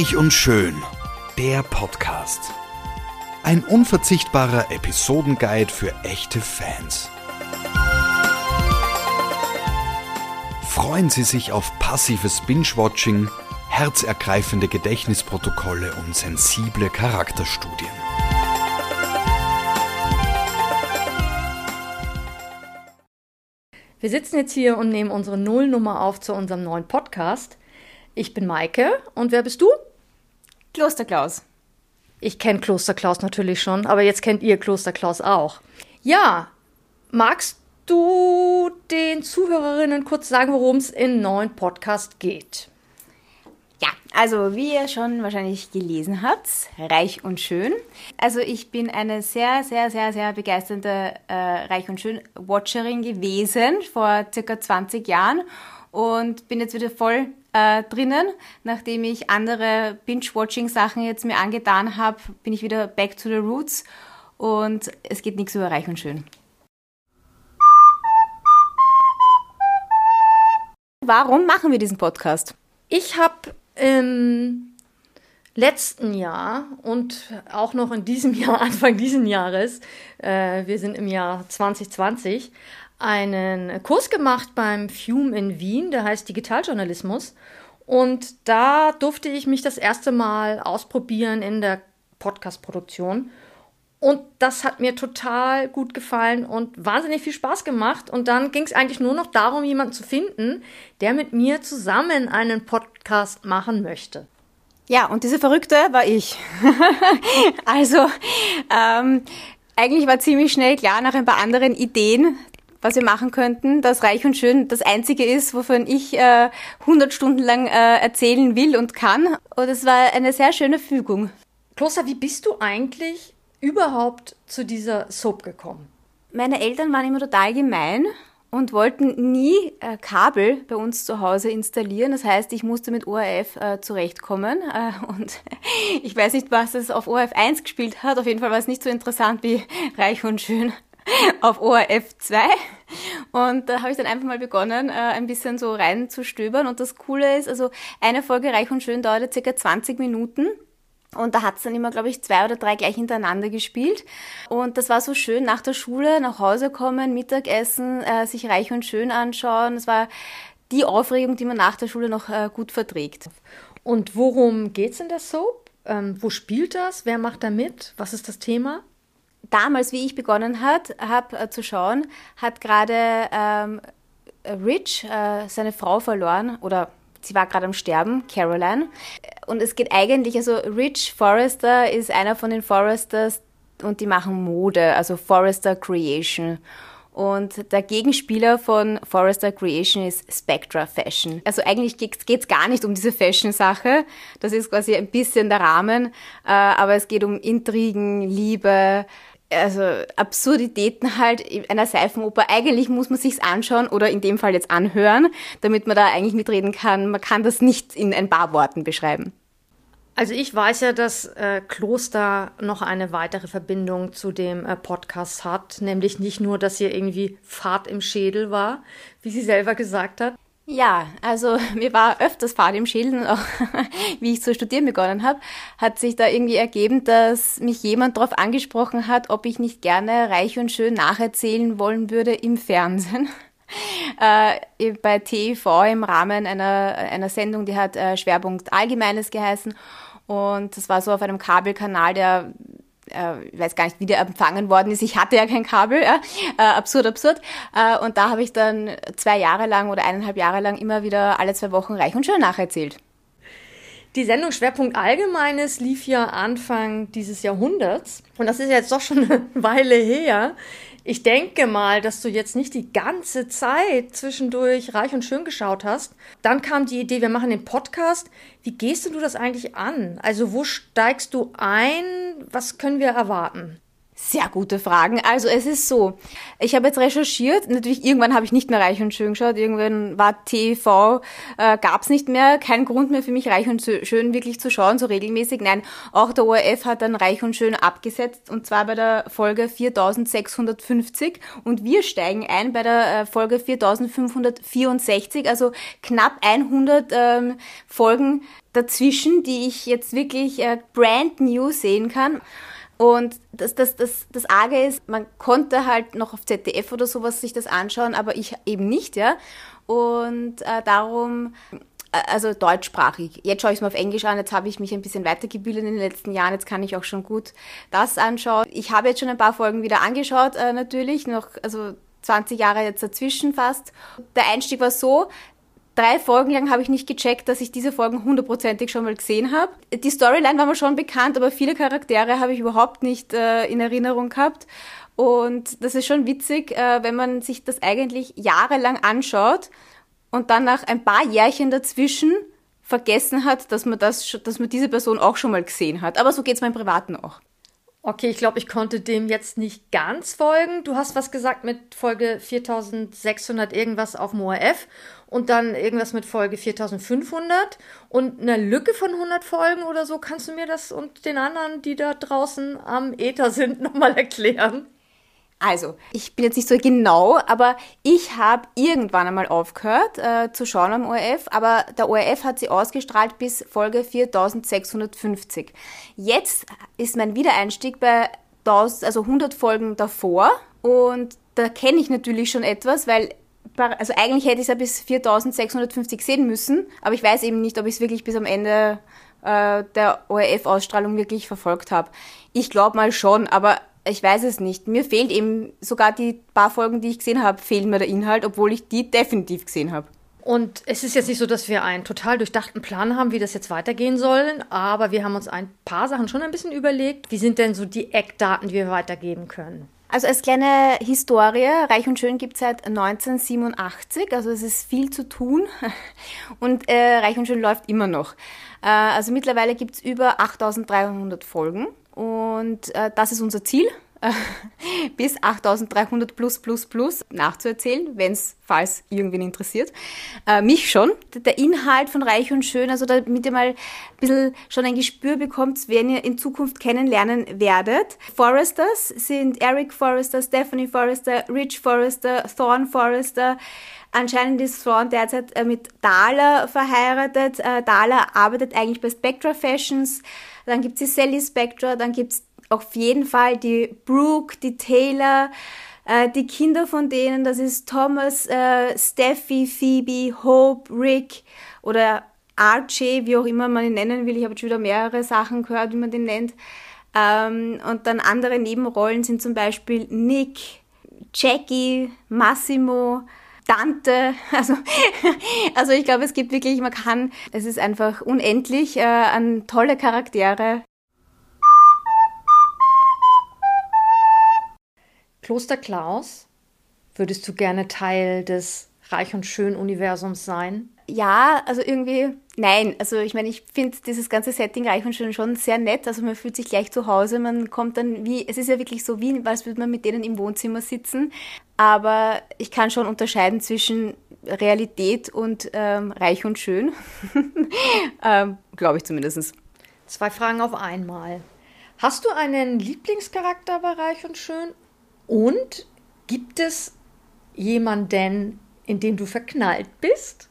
Reich und Schön, der Podcast. Ein unverzichtbarer Episodenguide für echte Fans. Freuen Sie sich auf passives Binge-Watching, herzergreifende Gedächtnisprotokolle und sensible Charakterstudien. Wir sitzen jetzt hier und nehmen unsere Nullnummer auf zu unserem neuen Podcast. Ich bin Maike und wer bist du? Klosterklaus. Ich kenne Klosterklaus natürlich schon, aber jetzt kennt ihr Klosterklaus auch. Ja, magst du den Zuhörerinnen kurz sagen, worum es im neuen Podcast geht? Ja, also wie ihr schon wahrscheinlich gelesen habt, Reich und Schön. Also ich bin eine sehr, sehr, sehr, sehr begeisternde äh, Reich und Schön Watcherin gewesen vor circa 20 Jahren und bin jetzt wieder voll äh, drinnen. Nachdem ich andere Binge-Watching-Sachen jetzt mir angetan habe, bin ich wieder back to the roots und es geht nichts über Reich und Schön. Warum machen wir diesen Podcast? Ich habe im letzten Jahr und auch noch in diesem Jahr, Anfang dieses Jahres, äh, wir sind im Jahr 2020, einen Kurs gemacht beim FUME in Wien, der heißt Digitaljournalismus. Und da durfte ich mich das erste Mal ausprobieren in der Podcast-Produktion. Und das hat mir total gut gefallen und wahnsinnig viel Spaß gemacht. Und dann ging es eigentlich nur noch darum, jemanden zu finden, der mit mir zusammen einen Podcast machen möchte. Ja, und diese Verrückte war ich. also, ähm, eigentlich war ziemlich schnell klar nach ein paar anderen Ideen, was wir machen könnten, dass Reich und Schön das Einzige ist, wovon ich äh, 100 Stunden lang äh, erzählen will und kann. Und es war eine sehr schöne Fügung. Kloster, wie bist du eigentlich überhaupt zu dieser Soap gekommen? Meine Eltern waren immer total gemein und wollten nie äh, Kabel bei uns zu Hause installieren. Das heißt, ich musste mit ORF äh, zurechtkommen. Äh, und ich weiß nicht, was es auf ORF 1 gespielt hat. Auf jeden Fall war es nicht so interessant wie Reich und Schön auf ORF 2. Und da habe ich dann einfach mal begonnen, äh, ein bisschen so reinzustöbern. Und das Coole ist, also eine Folge Reich und Schön dauerte circa 20 Minuten. Und da hat's dann immer, glaube ich, zwei oder drei gleich hintereinander gespielt. Und das war so schön, nach der Schule nach Hause kommen, Mittagessen, äh, sich reich und schön anschauen. Das war die Aufregung, die man nach der Schule noch äh, gut verträgt. Und worum geht's in der Soap? Ähm, wo spielt das? Wer macht da mit? Was ist das Thema? Damals, wie ich begonnen hat, habe äh, zu schauen, hat gerade ähm, Rich äh, seine Frau verloren oder sie war gerade am Sterben, Caroline. Und es geht eigentlich, also Rich Forrester ist einer von den Forresters und die machen Mode, also Forrester Creation. Und der Gegenspieler von Forrester Creation ist Spectra Fashion. Also eigentlich geht es gar nicht um diese Fashion-Sache. Das ist quasi ein bisschen der Rahmen. Äh, aber es geht um Intrigen, Liebe, also Absurditäten halt einer Seifenoper. Eigentlich muss man sich's anschauen oder in dem Fall jetzt anhören, damit man da eigentlich mitreden kann. Man kann das nicht in ein paar Worten beschreiben. Also ich weiß ja, dass äh, Kloster noch eine weitere Verbindung zu dem äh, Podcast hat, nämlich nicht nur, dass hier irgendwie Fahrt im Schädel war, wie sie selber gesagt hat, ja, also mir war öfters Fahrt im Schädel, auch wie ich zu studieren begonnen habe, hat sich da irgendwie ergeben, dass mich jemand darauf angesprochen hat, ob ich nicht gerne reich und schön nacherzählen wollen würde im Fernsehen. Äh, bei TV im Rahmen einer, einer Sendung, die hat äh, Schwerpunkt Allgemeines geheißen. Und das war so auf einem Kabelkanal, der äh, ich weiß gar nicht, wie der empfangen worden ist. Ich hatte ja kein Kabel, ja. Äh, absurd, absurd. Äh, und da habe ich dann zwei Jahre lang oder eineinhalb Jahre lang immer wieder alle zwei Wochen reich und schön nacherzählt. Die Sendung Schwerpunkt Allgemeines lief ja Anfang dieses Jahrhunderts und das ist jetzt doch schon eine Weile her. Ich denke mal, dass du jetzt nicht die ganze Zeit zwischendurch reich und schön geschaut hast. Dann kam die Idee, wir machen den Podcast. Wie gehst du das eigentlich an? Also wo steigst du ein? Was können wir erwarten? Sehr gute Fragen. Also es ist so, ich habe jetzt recherchiert, natürlich irgendwann habe ich nicht mehr Reich und Schön geschaut, irgendwann war TV, äh, gab es nicht mehr, kein Grund mehr für mich Reich und Schön wirklich zu schauen, so regelmäßig. Nein, auch der ORF hat dann Reich und Schön abgesetzt und zwar bei der Folge 4650 und wir steigen ein bei der äh, Folge 4564, also knapp 100 ähm, Folgen dazwischen, die ich jetzt wirklich äh, brand new sehen kann. Und das, das, das, das Arge ist, man konnte halt noch auf ZDF oder sowas sich das anschauen, aber ich eben nicht, ja. Und äh, darum, äh, also deutschsprachig. Jetzt schaue ich es mir auf Englisch an, jetzt habe ich mich ein bisschen weitergebildet in den letzten Jahren, jetzt kann ich auch schon gut das anschauen. Ich habe jetzt schon ein paar Folgen wieder angeschaut, äh, natürlich, noch, also 20 Jahre jetzt dazwischen fast. Der Einstieg war so, drei Folgen lang habe ich nicht gecheckt, dass ich diese Folgen hundertprozentig schon mal gesehen habe. Die Storyline war mir schon bekannt, aber viele Charaktere habe ich überhaupt nicht äh, in Erinnerung gehabt. Und das ist schon witzig, äh, wenn man sich das eigentlich jahrelang anschaut und dann nach ein paar Jährchen dazwischen vergessen hat, dass man das, dass man diese Person auch schon mal gesehen hat. Aber so geht es meinem Privaten auch. Okay, ich glaube, ich konnte dem jetzt nicht ganz folgen. Du hast was gesagt mit Folge 4600 irgendwas auf dem ORF und dann irgendwas mit Folge 4500 und eine Lücke von 100 Folgen oder so. Kannst du mir das und den anderen, die da draußen am Äther sind, nochmal erklären? Also, ich bin jetzt nicht so genau, aber ich habe irgendwann einmal aufgehört äh, zu schauen am ORF, aber der ORF hat sie ausgestrahlt bis Folge 4650. Jetzt ist mein Wiedereinstieg bei 1000, also 100 Folgen davor und da kenne ich natürlich schon etwas, weil also eigentlich hätte ich es ja bis 4650 sehen müssen, aber ich weiß eben nicht, ob ich es wirklich bis am Ende äh, der ORF-Ausstrahlung wirklich verfolgt habe. Ich glaube mal schon, aber ich weiß es nicht. Mir fehlt eben sogar die paar Folgen, die ich gesehen habe, fehlt mir der Inhalt, obwohl ich die definitiv gesehen habe. Und es ist jetzt nicht so, dass wir einen total durchdachten Plan haben, wie das jetzt weitergehen soll, aber wir haben uns ein paar Sachen schon ein bisschen überlegt. Wie sind denn so die Eckdaten, die wir weitergeben können? Also als kleine Historie, Reich und Schön gibt es seit 1987, also es ist viel zu tun und äh, Reich und Schön läuft immer noch. Äh, also mittlerweile gibt es über 8300 Folgen und äh, das ist unser Ziel, bis 8300 plus plus plus nachzuerzählen, wenn es, falls irgendwen interessiert. Äh, mich schon. Der Inhalt von Reich und Schön, also damit ihr mal ein bisschen schon ein Gespür bekommt, wen ihr in Zukunft kennenlernen werdet. Foresters sind Eric Forrester, Stephanie Forrester, Rich Forrester, Thorn Forrester. Anscheinend ist Thorn derzeit äh, mit Dahler verheiratet. Äh, Dahler arbeitet eigentlich bei Spectra Fashions. Dann gibt es die Sally Spectra, dann gibt es auf jeden Fall die Brooke, die Taylor, äh, die Kinder von denen, das ist Thomas, äh, Steffi, Phoebe, Hope, Rick oder Archie, wie auch immer man ihn nennen will. Ich habe schon wieder mehrere Sachen gehört, wie man den nennt. Ähm, und dann andere Nebenrollen sind zum Beispiel Nick, Jackie, Massimo, Dante. Also, also ich glaube, es gibt wirklich, man kann, es ist einfach unendlich äh, an tolle Charaktere. Kloster Klaus, würdest du gerne Teil des Reich und Schön Universums sein? Ja, also irgendwie, nein. Also ich meine, ich finde dieses ganze Setting Reich und Schön schon sehr nett. Also man fühlt sich gleich zu Hause. Man kommt dann wie, es ist ja wirklich so wie, als würde man mit denen im Wohnzimmer sitzen. Aber ich kann schon unterscheiden zwischen Realität und ähm, Reich und Schön. ähm, Glaube ich zumindest. Zwei Fragen auf einmal. Hast du einen Lieblingscharakter bei Reich und Schön? Und gibt es jemanden, in den du verknallt bist?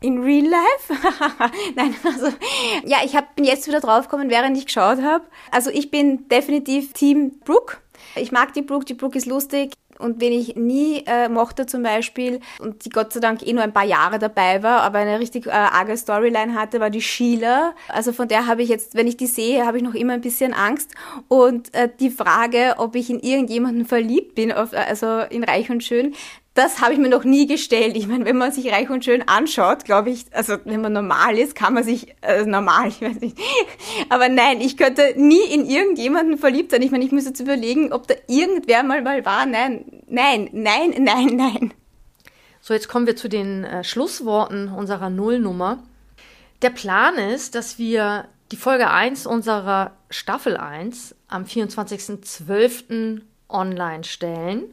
In real life? Nein, also ja, ich hab, bin jetzt wieder draufgekommen, während ich geschaut habe. Also ich bin definitiv Team Brooke. Ich mag die Brooke, die Brooke ist lustig. Und wen ich nie äh, mochte zum Beispiel und die Gott sei Dank eh nur ein paar Jahre dabei war, aber eine richtig äh, arge Storyline hatte, war die Sheila. Also von der habe ich jetzt, wenn ich die sehe, habe ich noch immer ein bisschen Angst. Und äh, die Frage, ob ich in irgendjemanden verliebt bin, auf, also in Reich und Schön, das habe ich mir noch nie gestellt. Ich meine, wenn man sich reich und schön anschaut, glaube ich, also wenn man normal ist, kann man sich, äh, normal, ich weiß nicht. Aber nein, ich könnte nie in irgendjemanden verliebt sein. Ich meine, ich muss jetzt überlegen, ob da irgendwer mal mal war. Nein, nein, nein, nein, nein. So, jetzt kommen wir zu den äh, Schlussworten unserer Nullnummer. Der Plan ist, dass wir die Folge 1 unserer Staffel 1 am 24.12. online stellen.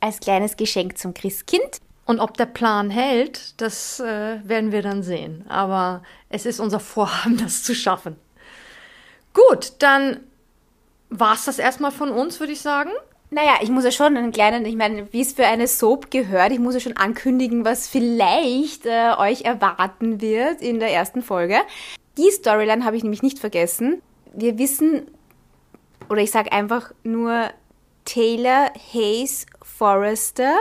Als kleines Geschenk zum Christkind. Und ob der Plan hält, das äh, werden wir dann sehen. Aber es ist unser Vorhaben, das zu schaffen. Gut, dann war es das erstmal von uns, würde ich sagen. Naja, ich muss ja schon einen kleinen, ich meine, wie es für eine Soap gehört, ich muss ja schon ankündigen, was vielleicht äh, euch erwarten wird in der ersten Folge. Die Storyline habe ich nämlich nicht vergessen. Wir wissen, oder ich sage einfach nur Taylor Hayes Forrester,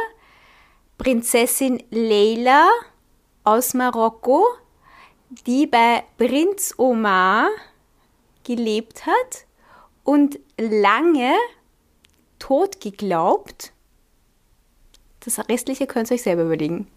Prinzessin Leila aus Marokko, die bei Prinz Omar gelebt hat und lange tot geglaubt. Das restliche könnt ihr euch selber überlegen.